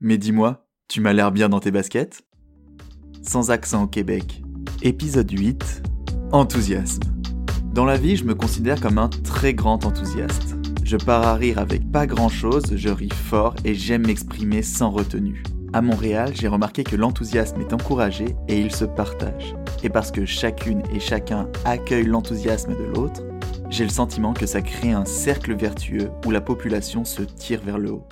Mais dis-moi, tu m'as l'air bien dans tes baskets? Sans accent au Québec. Épisode 8. Enthousiasme. Dans la vie, je me considère comme un très grand enthousiaste. Je pars à rire avec pas grand chose, je ris fort et j'aime m'exprimer sans retenue. À Montréal, j'ai remarqué que l'enthousiasme est encouragé et il se partage. Et parce que chacune et chacun accueille l'enthousiasme de l'autre, j'ai le sentiment que ça crée un cercle vertueux où la population se tire vers le haut.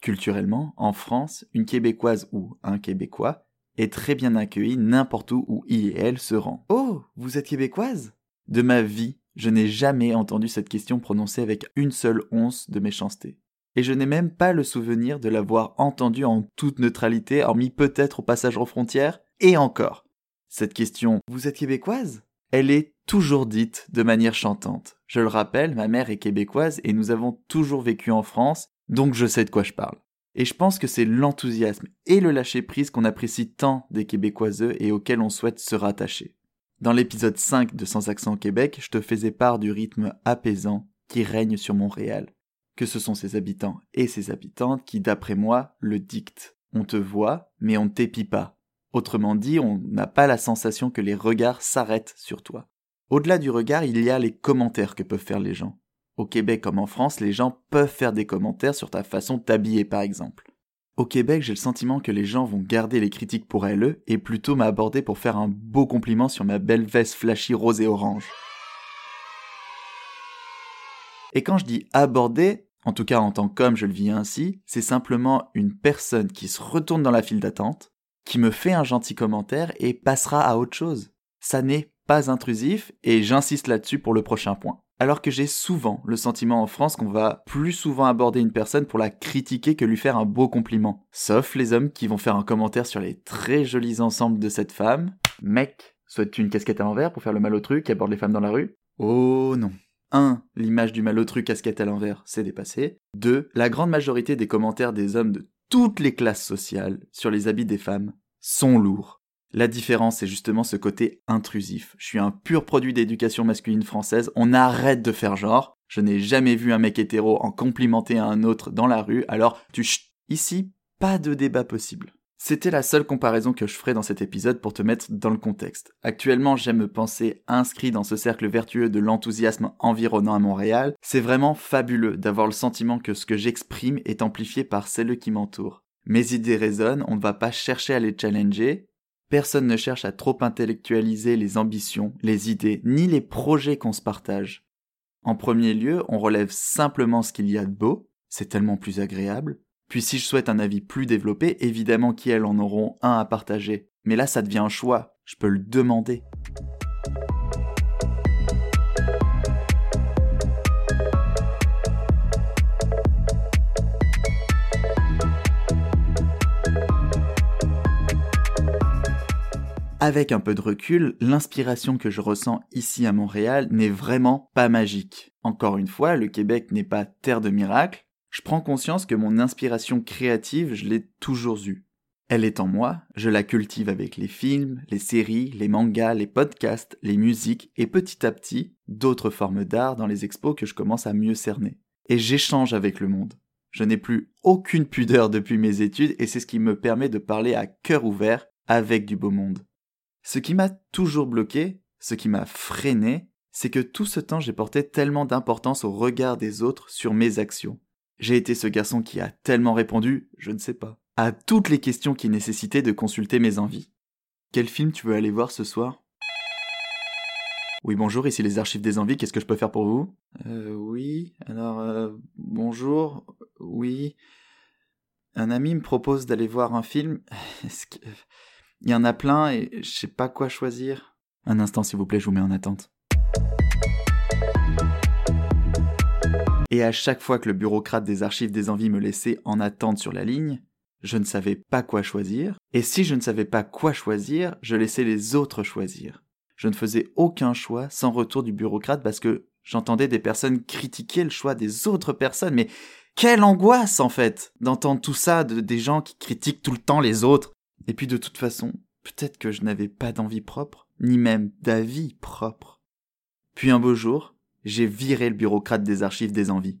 Culturellement, en France, une Québécoise ou un Québécois est très bien accueilli n'importe où où il et elle se rend. Oh, vous êtes québécoise? De ma vie, je n'ai jamais entendu cette question prononcée avec une seule once de méchanceté. Et je n'ai même pas le souvenir de l'avoir entendue en toute neutralité, hormis peut-être au passage aux frontières, et encore. Cette question Vous êtes québécoise? Elle est toujours dite de manière chantante. Je le rappelle, ma mère est québécoise et nous avons toujours vécu en France, donc je sais de quoi je parle. Et je pense que c'est l'enthousiasme et le lâcher-prise qu'on apprécie tant des Québécoiseux et auxquels on souhaite se rattacher. Dans l'épisode 5 de Sans accent Québec, je te faisais part du rythme apaisant qui règne sur Montréal. Que ce sont ses habitants et ses habitantes qui, d'après moi, le dictent. On te voit, mais on ne t'épie pas. Autrement dit, on n'a pas la sensation que les regards s'arrêtent sur toi. Au-delà du regard, il y a les commentaires que peuvent faire les gens. Au Québec comme en France, les gens peuvent faire des commentaires sur ta façon de t'habiller par exemple. Au Québec, j'ai le sentiment que les gens vont garder les critiques pour elles et plutôt m'aborder pour faire un beau compliment sur ma belle veste flashy rose et orange. Et quand je dis aborder, en tout cas en tant qu'homme je le vis ainsi, c'est simplement une personne qui se retourne dans la file d'attente, qui me fait un gentil commentaire et passera à autre chose. Ça n'est pas intrusif et j'insiste là-dessus pour le prochain point alors que j'ai souvent le sentiment en France qu'on va plus souvent aborder une personne pour la critiquer que lui faire un beau compliment. Sauf les hommes qui vont faire un commentaire sur les très jolis ensembles de cette femme. Mec, souhaites-tu une casquette à l'envers pour faire le malotru qui aborde les femmes dans la rue? Oh non. 1. L'image du malotru casquette à l'envers, c'est dépassé. 2. La grande majorité des commentaires des hommes de toutes les classes sociales sur les habits des femmes sont lourds. La différence, c'est justement ce côté intrusif. Je suis un pur produit d'éducation masculine française, on arrête de faire genre. Je n'ai jamais vu un mec hétéro en complimenter un autre dans la rue, alors tu chut. Ici, pas de débat possible. C'était la seule comparaison que je ferai dans cet épisode pour te mettre dans le contexte. Actuellement, j'aime me penser inscrit dans ce cercle vertueux de l'enthousiasme environnant à Montréal. C'est vraiment fabuleux d'avoir le sentiment que ce que j'exprime est amplifié par celles qui m'entourent. Mes idées résonnent, on ne va pas chercher à les challenger, Personne ne cherche à trop intellectualiser les ambitions, les idées, ni les projets qu'on se partage. En premier lieu, on relève simplement ce qu'il y a de beau, c'est tellement plus agréable. Puis si je souhaite un avis plus développé, évidemment qu'elles en auront un à partager. Mais là, ça devient un choix, je peux le demander. Avec un peu de recul, l'inspiration que je ressens ici à Montréal n'est vraiment pas magique. Encore une fois, le Québec n'est pas terre de miracles. Je prends conscience que mon inspiration créative, je l'ai toujours eue. Elle est en moi, je la cultive avec les films, les séries, les mangas, les podcasts, les musiques et petit à petit, d'autres formes d'art dans les expos que je commence à mieux cerner. Et j'échange avec le monde. Je n'ai plus aucune pudeur depuis mes études et c'est ce qui me permet de parler à cœur ouvert avec du beau monde. Ce qui m'a toujours bloqué, ce qui m'a freiné, c'est que tout ce temps j'ai porté tellement d'importance au regard des autres sur mes actions. J'ai été ce garçon qui a tellement répondu, je ne sais pas, à toutes les questions qui nécessitaient de consulter mes envies. Quel film tu veux aller voir ce soir? Oui, bonjour, ici les archives des envies, qu'est-ce que je peux faire pour vous? Euh, oui, alors, euh, bonjour, oui. Un ami me propose d'aller voir un film. Est-ce que... Il y en a plein et je sais pas quoi choisir. Un instant, s'il vous plaît, je vous mets en attente. Et à chaque fois que le bureaucrate des archives des envies me laissait en attente sur la ligne, je ne savais pas quoi choisir, et si je ne savais pas quoi choisir, je laissais les autres choisir. Je ne faisais aucun choix sans retour du bureaucrate parce que j'entendais des personnes critiquer le choix des autres personnes, mais quelle angoisse en fait d'entendre tout ça de des gens qui critiquent tout le temps les autres. Et puis de toute façon, peut-être que je n'avais pas d'envie propre, ni même d'avis propre. Puis un beau jour, j'ai viré le bureaucrate des archives des envies.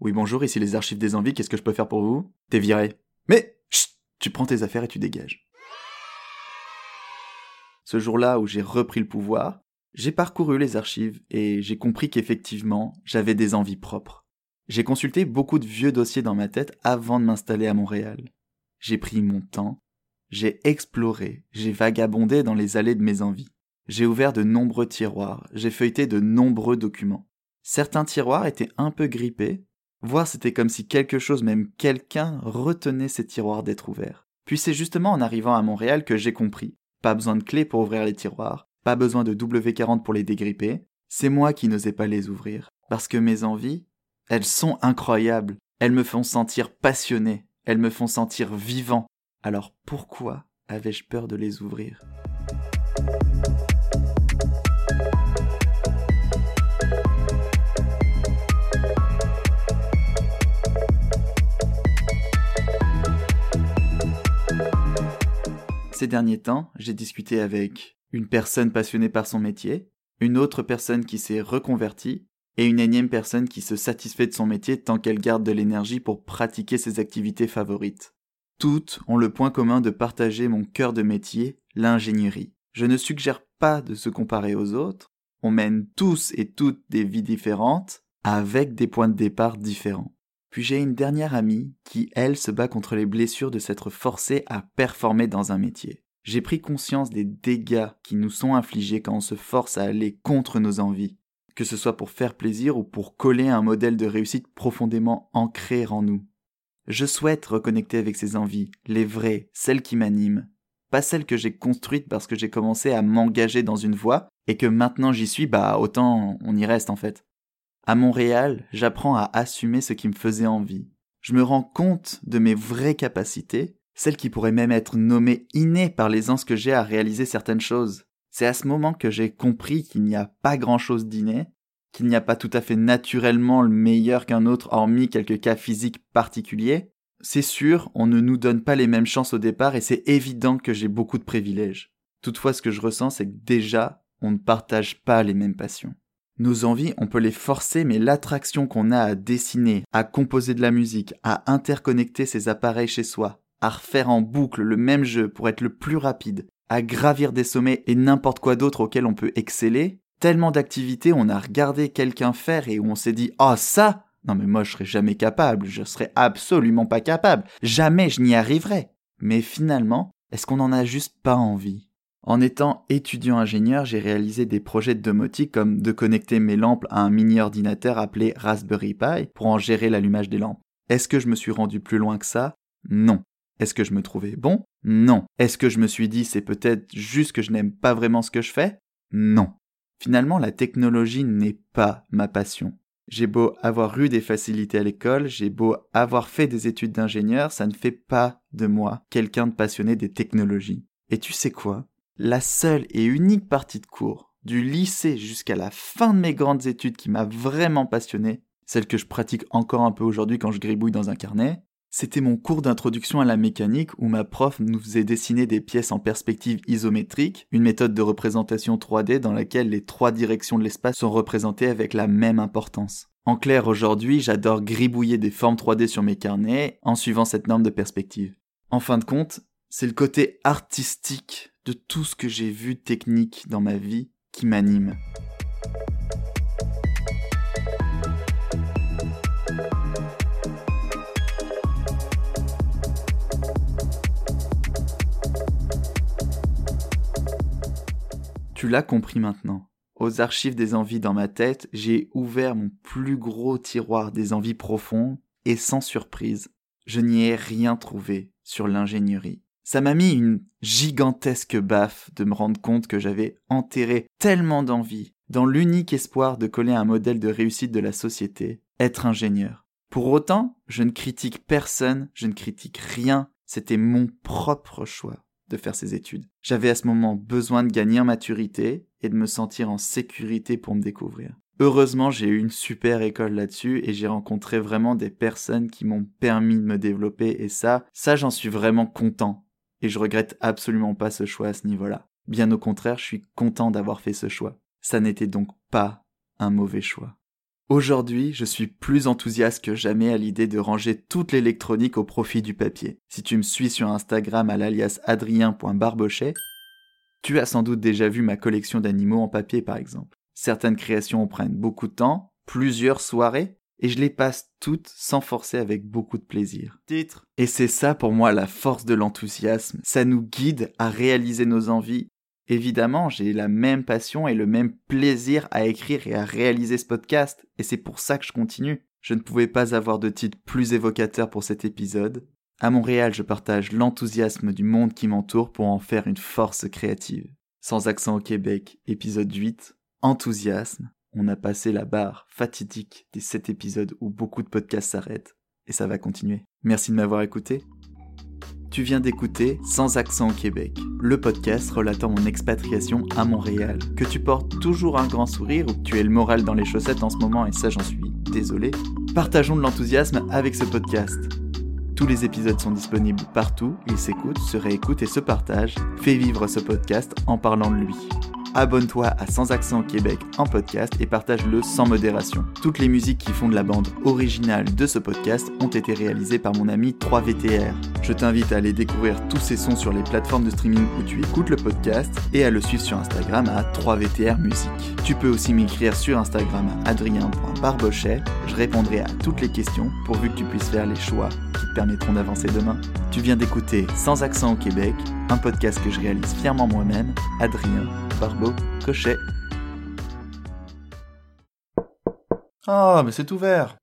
Oui, bonjour, ici les archives des envies, qu'est-ce que je peux faire pour vous? T'es viré. Mais, chut, tu prends tes affaires et tu dégages. Ce jour-là où j'ai repris le pouvoir, j'ai parcouru les archives et j'ai compris qu'effectivement, j'avais des envies propres. J'ai consulté beaucoup de vieux dossiers dans ma tête avant de m'installer à Montréal. J'ai pris mon temps, j'ai exploré, j'ai vagabondé dans les allées de mes envies. J'ai ouvert de nombreux tiroirs, j'ai feuilleté de nombreux documents. Certains tiroirs étaient un peu grippés, voire c'était comme si quelque chose, même quelqu'un, retenait ces tiroirs d'être ouverts. Puis c'est justement en arrivant à Montréal que j'ai compris. Pas besoin de clé pour ouvrir les tiroirs, pas besoin de W40 pour les dégripper, c'est moi qui n'osais pas les ouvrir. Parce que mes envies, elles sont incroyables, elles me font sentir passionné, elles me font sentir vivant. Alors pourquoi avais-je peur de les ouvrir? Ces derniers temps, j'ai discuté avec une personne passionnée par son métier, une autre personne qui s'est reconvertie, et une énième personne qui se satisfait de son métier tant qu'elle garde de l'énergie pour pratiquer ses activités favorites. Toutes ont le point commun de partager mon cœur de métier, l'ingénierie. Je ne suggère pas de se comparer aux autres, on mène tous et toutes des vies différentes, avec des points de départ différents. Puis j'ai une dernière amie qui, elle, se bat contre les blessures de s'être forcée à performer dans un métier j'ai pris conscience des dégâts qui nous sont infligés quand on se force à aller contre nos envies, que ce soit pour faire plaisir ou pour coller un modèle de réussite profondément ancré en nous. Je souhaite reconnecter avec ces envies, les vraies, celles qui m'animent, pas celles que j'ai construites parce que j'ai commencé à m'engager dans une voie et que maintenant j'y suis, bah autant on y reste en fait. À Montréal, j'apprends à assumer ce qui me faisait envie. Je me rends compte de mes vraies capacités celle qui pourrait même être nommée innée par l'aisance que j'ai à réaliser certaines choses. C'est à ce moment que j'ai compris qu'il n'y a pas grand-chose d'inné, qu'il n'y a pas tout à fait naturellement le meilleur qu'un autre hormis quelques cas physiques particuliers. C'est sûr, on ne nous donne pas les mêmes chances au départ et c'est évident que j'ai beaucoup de privilèges. Toutefois, ce que je ressens, c'est que déjà, on ne partage pas les mêmes passions. Nos envies, on peut les forcer, mais l'attraction qu'on a à dessiner, à composer de la musique, à interconnecter ses appareils chez soi, à refaire en boucle le même jeu pour être le plus rapide, à gravir des sommets et n'importe quoi d'autre auquel on peut exceller, tellement d'activités on a regardé quelqu'un faire et où on s'est dit oh, ça non mais moi je serais jamais capable, je serais absolument pas capable, jamais je n'y arriverais. Mais finalement, est-ce qu'on n'en a juste pas envie? En étant étudiant ingénieur, j'ai réalisé des projets de domotique comme de connecter mes lampes à un mini ordinateur appelé Raspberry Pi pour en gérer l'allumage des lampes. Est-ce que je me suis rendu plus loin que ça? Non. Est-ce que je me trouvais bon? Non. Est-ce que je me suis dit c'est peut-être juste que je n'aime pas vraiment ce que je fais? Non. Finalement, la technologie n'est pas ma passion. J'ai beau avoir eu des facilités à l'école, j'ai beau avoir fait des études d'ingénieur, ça ne fait pas de moi quelqu'un de passionné des technologies. Et tu sais quoi? La seule et unique partie de cours, du lycée jusqu'à la fin de mes grandes études qui m'a vraiment passionné, celle que je pratique encore un peu aujourd'hui quand je gribouille dans un carnet, c'était mon cours d'introduction à la mécanique où ma prof nous faisait dessiner des pièces en perspective isométrique, une méthode de représentation 3D dans laquelle les trois directions de l'espace sont représentées avec la même importance. En clair, aujourd'hui, j'adore gribouiller des formes 3D sur mes carnets en suivant cette norme de perspective. En fin de compte, c'est le côté artistique de tout ce que j'ai vu technique dans ma vie qui m'anime. Tu l'as compris maintenant. Aux archives des envies dans ma tête, j'ai ouvert mon plus gros tiroir des envies profondes et sans surprise, je n'y ai rien trouvé sur l'ingénierie. Ça m'a mis une gigantesque baffe de me rendre compte que j'avais enterré tellement d'envies dans l'unique espoir de coller un modèle de réussite de la société, être ingénieur. Pour autant, je ne critique personne, je ne critique rien, c'était mon propre choix de faire ces études. J'avais à ce moment besoin de gagner en maturité et de me sentir en sécurité pour me découvrir. Heureusement, j'ai eu une super école là-dessus et j'ai rencontré vraiment des personnes qui m'ont permis de me développer et ça, ça j'en suis vraiment content. Et je regrette absolument pas ce choix à ce niveau-là. Bien au contraire, je suis content d'avoir fait ce choix. Ça n'était donc pas un mauvais choix. Aujourd'hui, je suis plus enthousiaste que jamais à l'idée de ranger toute l'électronique au profit du papier. Si tu me suis sur Instagram à l'alias adrien.barbochet, tu as sans doute déjà vu ma collection d'animaux en papier par exemple. Certaines créations prennent beaucoup de temps, plusieurs soirées, et je les passe toutes sans forcer avec beaucoup de plaisir. Titre. Et c'est ça pour moi la force de l'enthousiasme. Ça nous guide à réaliser nos envies. Évidemment, j'ai la même passion et le même plaisir à écrire et à réaliser ce podcast, et c'est pour ça que je continue. Je ne pouvais pas avoir de titre plus évocateur pour cet épisode. À Montréal, je partage l'enthousiasme du monde qui m'entoure pour en faire une force créative. Sans accent au Québec, épisode 8, enthousiasme, on a passé la barre fatidique des 7 épisodes où beaucoup de podcasts s'arrêtent, et ça va continuer. Merci de m'avoir écouté. Tu viens d'écouter Sans accent au Québec, le podcast relatant mon expatriation à Montréal. Que tu portes toujours un grand sourire ou que tu aies le moral dans les chaussettes en ce moment, et ça j'en suis désolé, partageons de l'enthousiasme avec ce podcast. Tous les épisodes sont disponibles partout, ils s'écoutent, se réécoutent et se partagent. Fais vivre ce podcast en parlant de lui abonne-toi à Sans Accent Québec en podcast et partage-le sans modération. Toutes les musiques qui font de la bande originale de ce podcast ont été réalisées par mon ami 3VTR. Je t'invite à aller découvrir tous ces sons sur les plateformes de streaming où tu écoutes le podcast et à le suivre sur Instagram à 3VTR Musique. Tu peux aussi m'écrire sur Instagram à adrien.barbochet. Je répondrai à toutes les questions pourvu que tu puisses faire les choix qui te permettront d'avancer demain. Tu viens d'écouter Sans Accent au Québec, un podcast que je réalise fièrement moi-même, Adrien Cochet. Ah, mais c'est ouvert